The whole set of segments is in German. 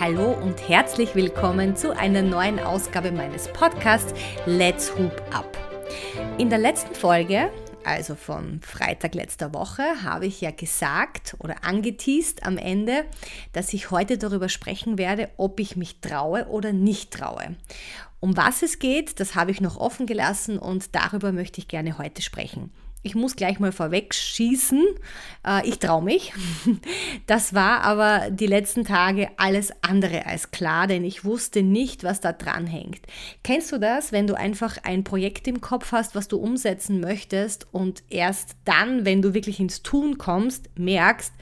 Hallo und herzlich willkommen zu einer neuen Ausgabe meines Podcasts Let's Hoop Up. In der letzten Folge, also von Freitag letzter Woche, habe ich ja gesagt oder angeteased am Ende, dass ich heute darüber sprechen werde, ob ich mich traue oder nicht traue. Um was es geht, das habe ich noch offen gelassen und darüber möchte ich gerne heute sprechen. Ich muss gleich mal vorweg schießen. Äh, ich traue mich. Das war aber die letzten Tage alles andere als klar, denn ich wusste nicht, was da dran hängt. Kennst du das, wenn du einfach ein Projekt im Kopf hast, was du umsetzen möchtest und erst dann, wenn du wirklich ins Tun kommst, merkst,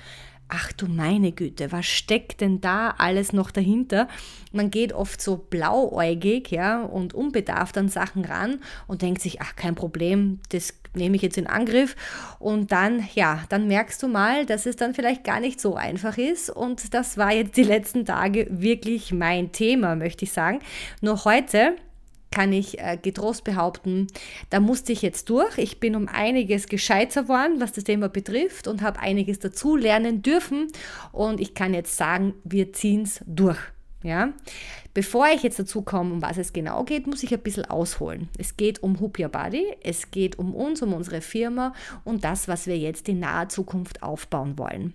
ach du meine Güte, was steckt denn da alles noch dahinter? Man geht oft so blauäugig ja, und unbedarft an Sachen ran und denkt sich, ach kein Problem, das nehme ich jetzt in Angriff. Und dann, ja, dann merkst du mal, dass es dann vielleicht gar nicht so einfach ist. Und das war jetzt die letzten Tage wirklich mein Thema, möchte ich sagen. Nur heute kann ich äh, getrost behaupten, da musste ich jetzt durch. Ich bin um einiges gescheiter geworden, was das Thema betrifft und habe einiges dazu lernen dürfen. Und ich kann jetzt sagen, wir ziehen es durch. Ja? Bevor ich jetzt dazu komme, um was es genau geht, muss ich ein bisschen ausholen. Es geht um Hoop Your Body, es geht um uns, um unsere Firma und das, was wir jetzt in naher Zukunft aufbauen wollen.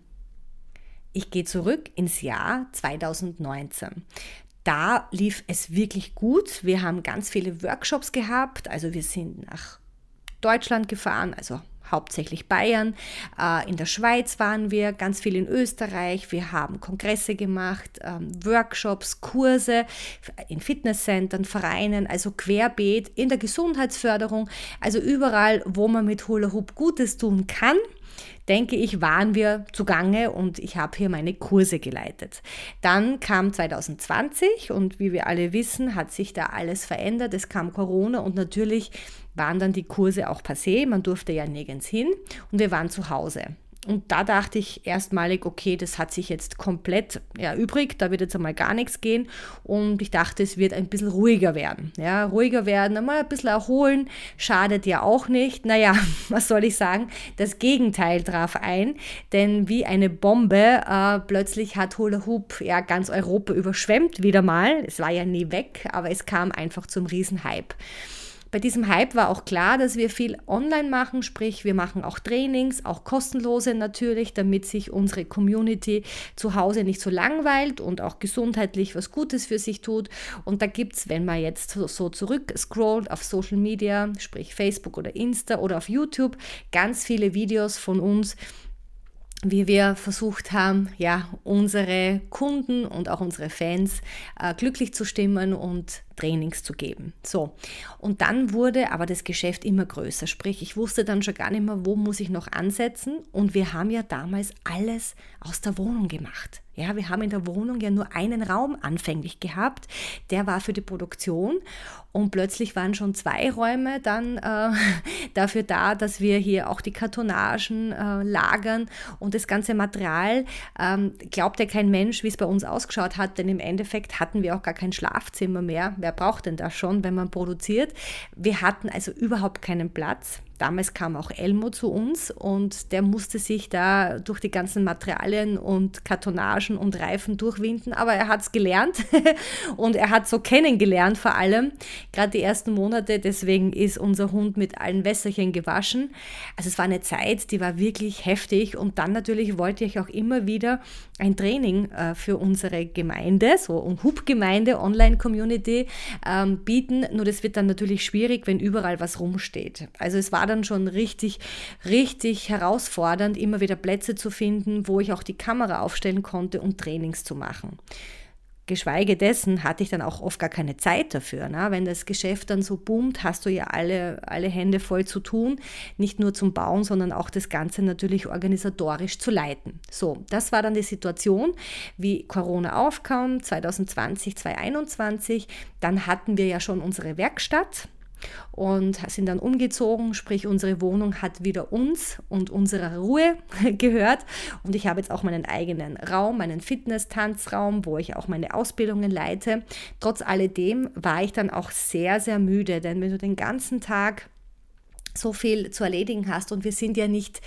Ich gehe zurück ins Jahr 2019 da lief es wirklich gut. Wir haben ganz viele Workshops gehabt. Also wir sind nach Deutschland gefahren, also hauptsächlich Bayern. Äh, in der Schweiz waren wir, ganz viel in Österreich. Wir haben Kongresse gemacht, ähm, Workshops, Kurse in Fitnesscentern, Vereinen, also querbeet in der Gesundheitsförderung, also überall, wo man mit Hula Hoop Gutes tun kann denke ich, waren wir zugange und ich habe hier meine Kurse geleitet. Dann kam 2020 und wie wir alle wissen, hat sich da alles verändert. Es kam Corona und natürlich waren dann die Kurse auch passé. Man durfte ja nirgends hin und wir waren zu Hause. Und da dachte ich erstmalig, okay, das hat sich jetzt komplett erübrigt, da wird jetzt einmal gar nichts gehen. Und ich dachte, es wird ein bisschen ruhiger werden. Ja, ruhiger werden, einmal ein bisschen erholen, schadet ja auch nicht. Naja, was soll ich sagen? Das Gegenteil traf ein, denn wie eine Bombe, äh, plötzlich hat Hula Hoop ja ganz Europa überschwemmt wieder mal. Es war ja nie weg, aber es kam einfach zum Riesenhype. Bei diesem Hype war auch klar, dass wir viel online machen, sprich wir machen auch Trainings, auch kostenlose natürlich, damit sich unsere Community zu Hause nicht so langweilt und auch gesundheitlich was Gutes für sich tut. Und da gibt es, wenn man jetzt so, zurück scrollt auf Social Media, sprich Facebook oder Insta oder auf YouTube, ganz viele Videos von uns, wie wir versucht haben, ja, unsere Kunden und auch unsere Fans äh, glücklich zu stimmen und Trainings zu geben. So, und dann wurde aber das Geschäft immer größer, sprich, ich wusste dann schon gar nicht mehr, wo muss ich noch ansetzen und wir haben ja damals alles aus der Wohnung gemacht. Ja, wir haben in der Wohnung ja nur einen Raum anfänglich gehabt, der war für die Produktion und plötzlich waren schon zwei Räume dann äh, dafür da, dass wir hier auch die Kartonagen äh, lagern und das ganze Material. Ähm, glaubt ja kein Mensch, wie es bei uns ausgeschaut hat, denn im Endeffekt hatten wir auch gar kein Schlafzimmer mehr. Wer braucht denn das schon, wenn man produziert? Wir hatten also überhaupt keinen Platz. Damals kam auch Elmo zu uns und der musste sich da durch die ganzen Materialien und Kartonagen und Reifen durchwinden, aber er hat es gelernt und er hat so kennengelernt vor allem, gerade die ersten Monate, deswegen ist unser Hund mit allen Wässerchen gewaschen. Also es war eine Zeit, die war wirklich heftig und dann natürlich wollte ich auch immer wieder ein Training äh, für unsere Gemeinde, so und Hub-Gemeinde, Online-Community ähm, bieten, nur das wird dann natürlich schwierig, wenn überall was rumsteht. Also es war dann dann schon richtig, richtig herausfordernd, immer wieder Plätze zu finden, wo ich auch die Kamera aufstellen konnte, um Trainings zu machen. Geschweige dessen hatte ich dann auch oft gar keine Zeit dafür. Ne? Wenn das Geschäft dann so boomt, hast du ja alle, alle Hände voll zu tun, nicht nur zum Bauen, sondern auch das Ganze natürlich organisatorisch zu leiten. So, das war dann die Situation, wie Corona aufkam, 2020, 2021. Dann hatten wir ja schon unsere Werkstatt und sind dann umgezogen, sprich unsere Wohnung hat wieder uns und unserer Ruhe gehört und ich habe jetzt auch meinen eigenen Raum, meinen Fitness-Tanzraum, wo ich auch meine Ausbildungen leite. Trotz alledem war ich dann auch sehr, sehr müde, denn wenn du den ganzen Tag so viel zu erledigen hast und wir sind ja nicht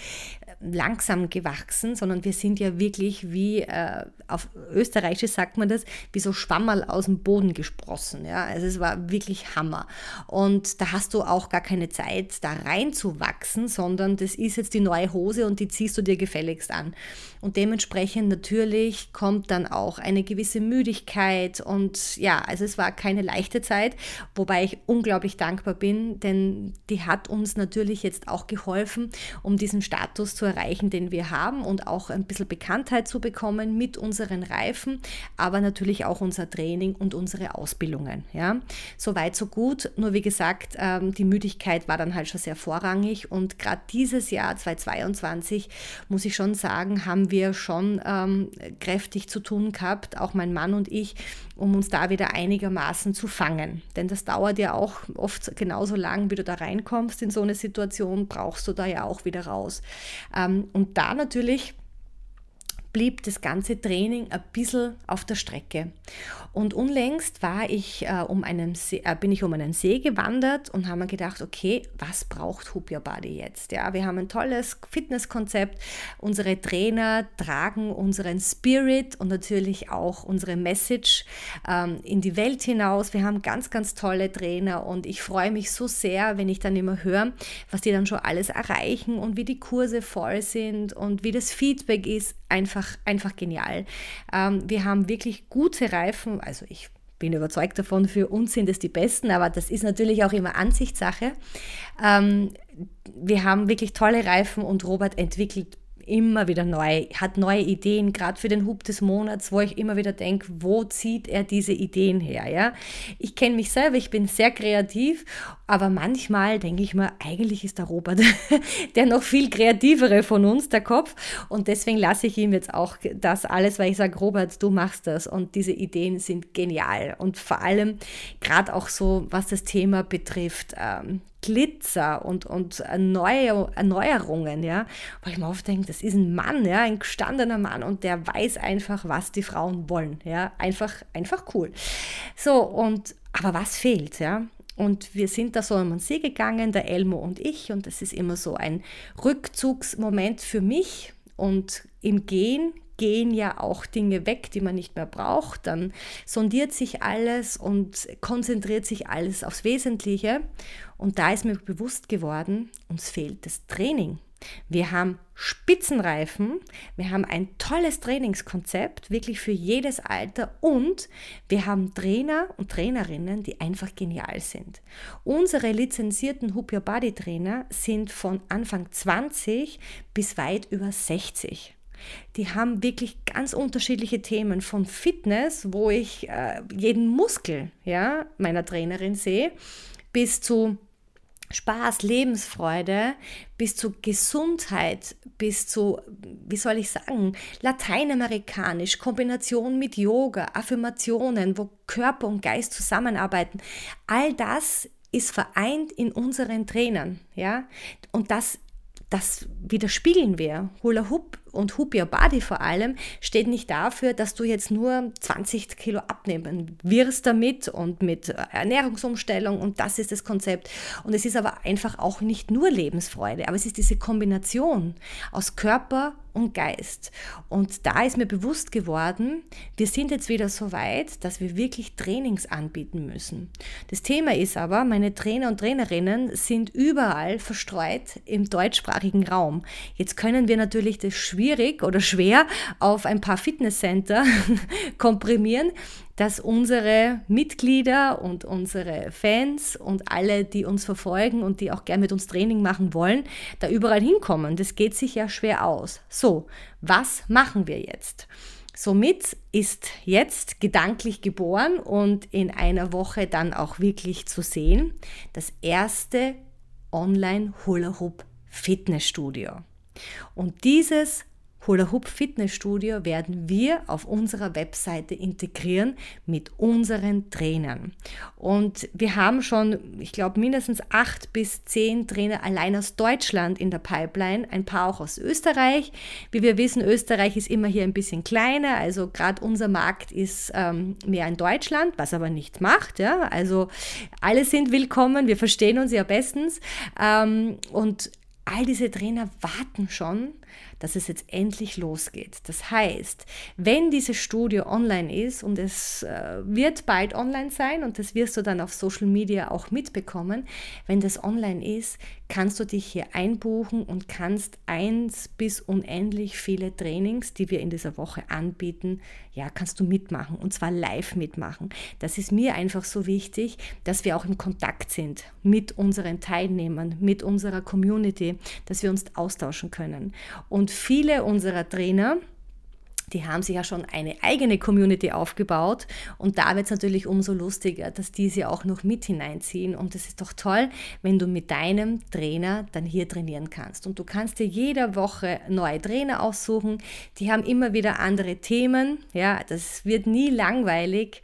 langsam gewachsen, sondern wir sind ja wirklich wie, äh, auf Österreichisch sagt man das, wie so Schwammerl aus dem Boden gesprossen. Ja? Also es war wirklich Hammer. Und da hast du auch gar keine Zeit, da reinzuwachsen, sondern das ist jetzt die neue Hose und die ziehst du dir gefälligst an. Und dementsprechend natürlich kommt dann auch eine gewisse Müdigkeit und ja, also es war keine leichte Zeit, wobei ich unglaublich dankbar bin, denn die hat uns natürlich jetzt auch geholfen, um diesen Status zu erreichen, den wir haben und auch ein bisschen Bekanntheit zu bekommen mit unseren Reifen, aber natürlich auch unser Training und unsere Ausbildungen. Ja, so weit so gut. Nur wie gesagt, ähm, die Müdigkeit war dann halt schon sehr vorrangig und gerade dieses Jahr 2022 muss ich schon sagen, haben wir schon ähm, kräftig zu tun gehabt, auch mein Mann und ich, um uns da wieder einigermaßen zu fangen. Denn das dauert ja auch oft genauso lang, wie du da reinkommst in so eine Situation, brauchst du da ja auch wieder raus. Ähm, und da natürlich blieb das ganze Training ein bisschen auf der Strecke. Und unlängst war ich, äh, um einen See, äh, bin ich um einen See gewandert und habe mir gedacht, okay, was braucht Hoop Your Body jetzt? Ja, wir haben ein tolles Fitnesskonzept. Unsere Trainer tragen unseren Spirit und natürlich auch unsere Message ähm, in die Welt hinaus. Wir haben ganz, ganz tolle Trainer und ich freue mich so sehr, wenn ich dann immer höre, was die dann schon alles erreichen und wie die Kurse voll sind und wie das Feedback ist. Einfach, einfach genial. Ähm, wir haben wirklich gute Reifen also ich bin überzeugt davon, für uns sind es die besten, aber das ist natürlich auch immer Ansichtssache. Ähm, wir haben wirklich tolle Reifen und Robert entwickelt immer wieder neu, hat neue Ideen, gerade für den Hub des Monats, wo ich immer wieder denke, wo zieht er diese Ideen her? Ja? Ich kenne mich selber, ich bin sehr kreativ, aber manchmal denke ich mir, eigentlich ist der Robert der noch viel kreativere von uns, der Kopf. Und deswegen lasse ich ihm jetzt auch das alles, weil ich sage, Robert, du machst das. Und diese Ideen sind genial. Und vor allem gerade auch so, was das Thema betrifft, ähm, Glitzer und, und Erneuer, Erneuerungen, ja, weil ich mir oft denke, das ist ein Mann, ja, ein gestandener Mann und der weiß einfach, was die Frauen wollen, ja, einfach, einfach cool. So, und, aber was fehlt, ja? Und wir sind da so am See gegangen, der Elmo und ich, und das ist immer so ein Rückzugsmoment für mich. Und im Gehen gehen ja auch Dinge weg, die man nicht mehr braucht. Dann sondiert sich alles und konzentriert sich alles aufs Wesentliche. Und da ist mir bewusst geworden, uns fehlt das Training. Wir haben Spitzenreifen, wir haben ein tolles Trainingskonzept, wirklich für jedes Alter und wir haben Trainer und Trainerinnen, die einfach genial sind. Unsere lizenzierten Hoop Your Body Trainer sind von Anfang 20 bis weit über 60. Die haben wirklich ganz unterschiedliche Themen von Fitness, wo ich äh, jeden Muskel ja, meiner Trainerin sehe, bis zu Spaß, Lebensfreude, bis zu Gesundheit, bis zu, wie soll ich sagen, lateinamerikanisch, Kombination mit Yoga, Affirmationen, wo Körper und Geist zusammenarbeiten. All das ist vereint in unseren Trainern, ja? Und das das widerspiegeln wir. Hula Hoop und Hoop Your Body vor allem steht nicht dafür, dass du jetzt nur 20 Kilo abnehmen wirst damit und mit Ernährungsumstellung und das ist das Konzept. Und es ist aber einfach auch nicht nur Lebensfreude, aber es ist diese Kombination aus Körper und Geist. Und da ist mir bewusst geworden, wir sind jetzt wieder so weit, dass wir wirklich Trainings anbieten müssen. Das Thema ist aber, meine Trainer und Trainerinnen sind überall verstreut im deutschsprachigen Raum. Jetzt können wir natürlich das schwierig oder schwer auf ein paar Fitnesscenter komprimieren dass unsere Mitglieder und unsere Fans und alle, die uns verfolgen und die auch gern mit uns Training machen wollen, da überall hinkommen. Das geht sich ja schwer aus. So, was machen wir jetzt? Somit ist jetzt gedanklich geboren und in einer Woche dann auch wirklich zu sehen das erste Online Hula Hoop Fitnessstudio. Und dieses Hula Hoop Fitnessstudio werden wir auf unserer Webseite integrieren mit unseren Trainern. Und wir haben schon, ich glaube, mindestens acht bis zehn Trainer allein aus Deutschland in der Pipeline, ein paar auch aus Österreich. Wie wir wissen, Österreich ist immer hier ein bisschen kleiner, also gerade unser Markt ist ähm, mehr in Deutschland, was aber nicht macht. Ja? Also alle sind willkommen, wir verstehen uns ja bestens. Ähm, und all diese Trainer warten schon, dass es jetzt endlich losgeht. Das heißt, wenn dieses Studio online ist und es äh, wird bald online sein und das wirst du dann auf Social Media auch mitbekommen, wenn das online ist, kannst du dich hier einbuchen und kannst eins bis unendlich viele Trainings, die wir in dieser Woche anbieten, ja, kannst du mitmachen und zwar live mitmachen. Das ist mir einfach so wichtig, dass wir auch im Kontakt sind mit unseren Teilnehmern, mit unserer Community, dass wir uns austauschen können. Und viele unserer Trainer, die haben sich ja schon eine eigene Community aufgebaut. Und da wird es natürlich umso lustiger, dass die sie auch noch mit hineinziehen. Und es ist doch toll, wenn du mit deinem Trainer dann hier trainieren kannst. Und du kannst dir jede Woche neue Trainer aussuchen, die haben immer wieder andere Themen, ja, das wird nie langweilig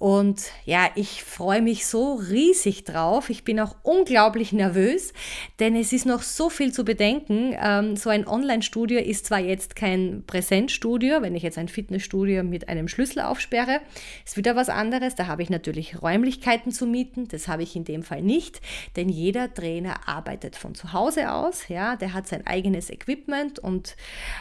und ja, ich freue mich so riesig drauf. Ich bin auch unglaublich nervös, denn es ist noch so viel zu bedenken. Ähm, so ein Online-Studio ist zwar jetzt kein Präsenzstudio, wenn ich jetzt ein Fitnessstudio mit einem Schlüssel aufsperre, ist wieder was anderes. Da habe ich natürlich Räumlichkeiten zu mieten. Das habe ich in dem Fall nicht, denn jeder Trainer arbeitet von zu Hause aus. Ja, der hat sein eigenes Equipment und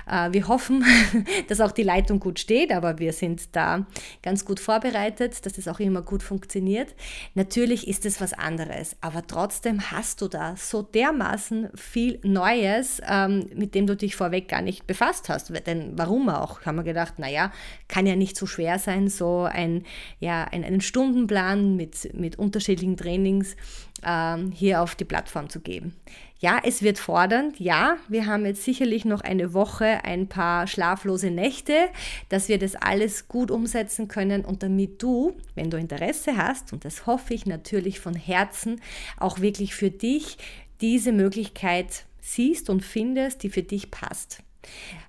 äh, wir hoffen, dass auch die Leitung gut steht, aber wir sind da ganz gut vorbereitet dass das auch immer gut funktioniert. Natürlich ist es was anderes, aber trotzdem hast du da so dermaßen viel Neues, ähm, mit dem du dich vorweg gar nicht befasst hast. Denn warum auch? Haben wir gedacht, naja, kann ja nicht so schwer sein, so ein, ja, ein, einen Stundenplan mit, mit unterschiedlichen Trainings ähm, hier auf die Plattform zu geben. Ja, es wird fordernd. Ja, wir haben jetzt sicherlich noch eine Woche, ein paar schlaflose Nächte, dass wir das alles gut umsetzen können und damit du, wenn du Interesse hast, und das hoffe ich natürlich von Herzen, auch wirklich für dich diese Möglichkeit siehst und findest, die für dich passt.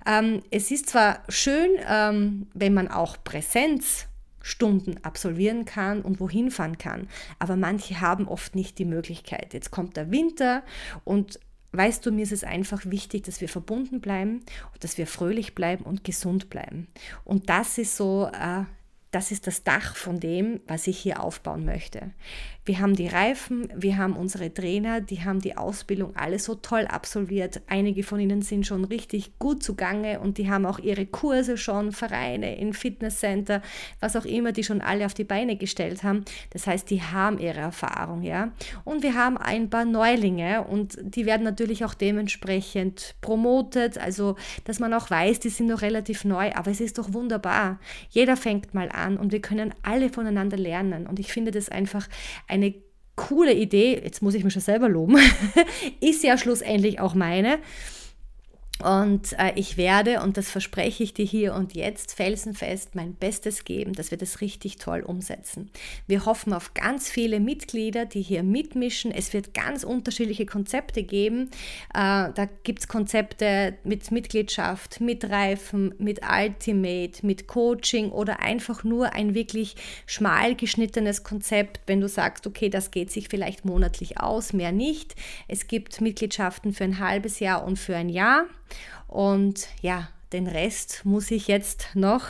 Ähm, es ist zwar schön, ähm, wenn man auch Präsenz Stunden absolvieren kann und wohin fahren kann. Aber manche haben oft nicht die Möglichkeit. Jetzt kommt der Winter und weißt du, mir ist es einfach wichtig, dass wir verbunden bleiben, dass wir fröhlich bleiben und gesund bleiben. Und das ist so äh, das ist das Dach von dem, was ich hier aufbauen möchte. Wir haben die Reifen, wir haben unsere Trainer, die haben die Ausbildung alle so toll absolviert. Einige von ihnen sind schon richtig gut zugange und die haben auch ihre Kurse schon, Vereine, in Fitnesscenter, was auch immer, die schon alle auf die Beine gestellt haben. Das heißt, die haben ihre Erfahrung, ja. Und wir haben ein paar Neulinge und die werden natürlich auch dementsprechend promotet, also dass man auch weiß, die sind noch relativ neu, aber es ist doch wunderbar. Jeder fängt mal an an und wir können alle voneinander lernen. Und ich finde das einfach eine coole Idee. Jetzt muss ich mich schon selber loben. ist ja schlussendlich auch meine. Und äh, ich werde, und das verspreche ich dir hier und jetzt, felsenfest mein Bestes geben, dass wir das richtig toll umsetzen. Wir hoffen auf ganz viele Mitglieder, die hier mitmischen. Es wird ganz unterschiedliche Konzepte geben. Äh, da gibt es Konzepte mit Mitgliedschaft, mit Reifen, mit Ultimate, mit Coaching oder einfach nur ein wirklich schmal geschnittenes Konzept, wenn du sagst, okay, das geht sich vielleicht monatlich aus, mehr nicht. Es gibt Mitgliedschaften für ein halbes Jahr und für ein Jahr. Und ja, den Rest muss ich jetzt noch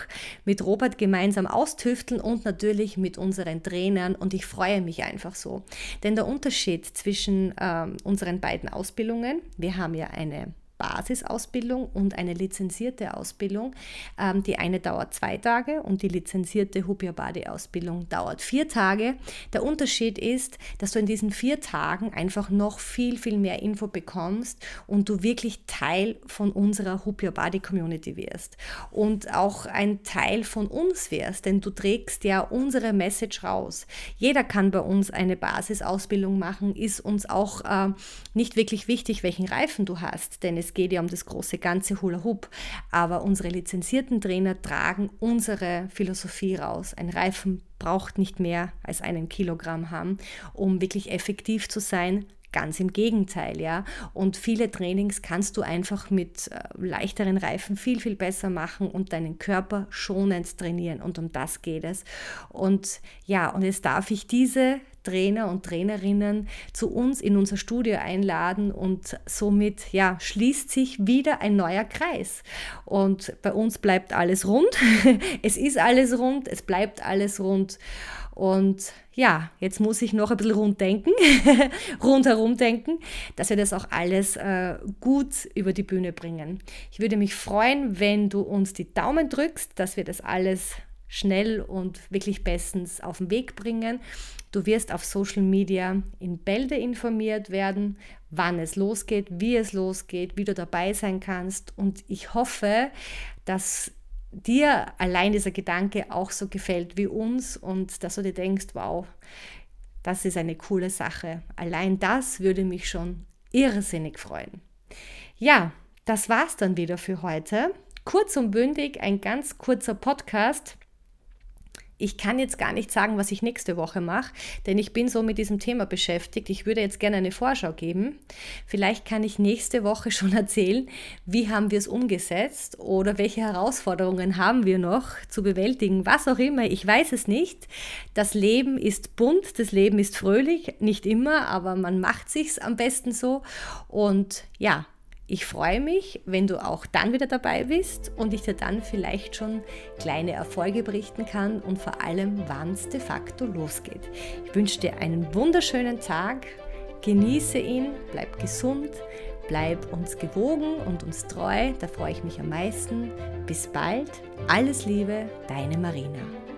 mit Robert gemeinsam austüfteln und natürlich mit unseren Trainern. Und ich freue mich einfach so. Denn der Unterschied zwischen äh, unseren beiden Ausbildungen, wir haben ja eine Basisausbildung und eine lizenzierte Ausbildung. Ähm, die eine dauert zwei Tage und die lizenzierte Hubiabadi-Ausbildung dauert vier Tage. Der Unterschied ist, dass du in diesen vier Tagen einfach noch viel, viel mehr Info bekommst und du wirklich Teil von unserer Hubiabadi-Community wirst und auch ein Teil von uns wirst, denn du trägst ja unsere Message raus. Jeder kann bei uns eine Basisausbildung machen, ist uns auch äh, nicht wirklich wichtig, welchen Reifen du hast, denn es es geht ja um das große ganze Hula Hoop. Aber unsere lizenzierten Trainer tragen unsere Philosophie raus. Ein Reifen braucht nicht mehr als einen Kilogramm haben, um wirklich effektiv zu sein. Ganz im Gegenteil, ja. Und viele Trainings kannst du einfach mit äh, leichteren Reifen viel, viel besser machen und deinen Körper schonend trainieren. Und um das geht es. Und ja, und jetzt darf ich diese Trainer und Trainerinnen zu uns in unser Studio einladen und somit ja, schließt sich wieder ein neuer Kreis. Und bei uns bleibt alles rund. es ist alles rund, es bleibt alles rund. Und ja, jetzt muss ich noch ein bisschen runddenken, rundherum denken, dass wir das auch alles äh, gut über die Bühne bringen. Ich würde mich freuen, wenn du uns die Daumen drückst, dass wir das alles schnell und wirklich bestens auf den Weg bringen. Du wirst auf Social Media in Bälde informiert werden, wann es losgeht, wie es losgeht, wie du dabei sein kannst. Und ich hoffe, dass dir allein dieser Gedanke auch so gefällt wie uns und dass du dir denkst, wow, das ist eine coole Sache. Allein das würde mich schon irrsinnig freuen. Ja, das war's dann wieder für heute. Kurz und bündig, ein ganz kurzer Podcast. Ich kann jetzt gar nicht sagen, was ich nächste Woche mache, denn ich bin so mit diesem Thema beschäftigt. Ich würde jetzt gerne eine Vorschau geben. Vielleicht kann ich nächste Woche schon erzählen, wie haben wir es umgesetzt oder welche Herausforderungen haben wir noch zu bewältigen, was auch immer. Ich weiß es nicht. Das Leben ist bunt, das Leben ist fröhlich, nicht immer, aber man macht sich's am besten so. Und ja, ich freue mich, wenn du auch dann wieder dabei bist und ich dir dann vielleicht schon kleine Erfolge berichten kann und vor allem, wann es de facto losgeht. Ich wünsche dir einen wunderschönen Tag, genieße ihn, bleib gesund, bleib uns gewogen und uns treu, da freue ich mich am meisten. Bis bald, alles Liebe, deine Marina.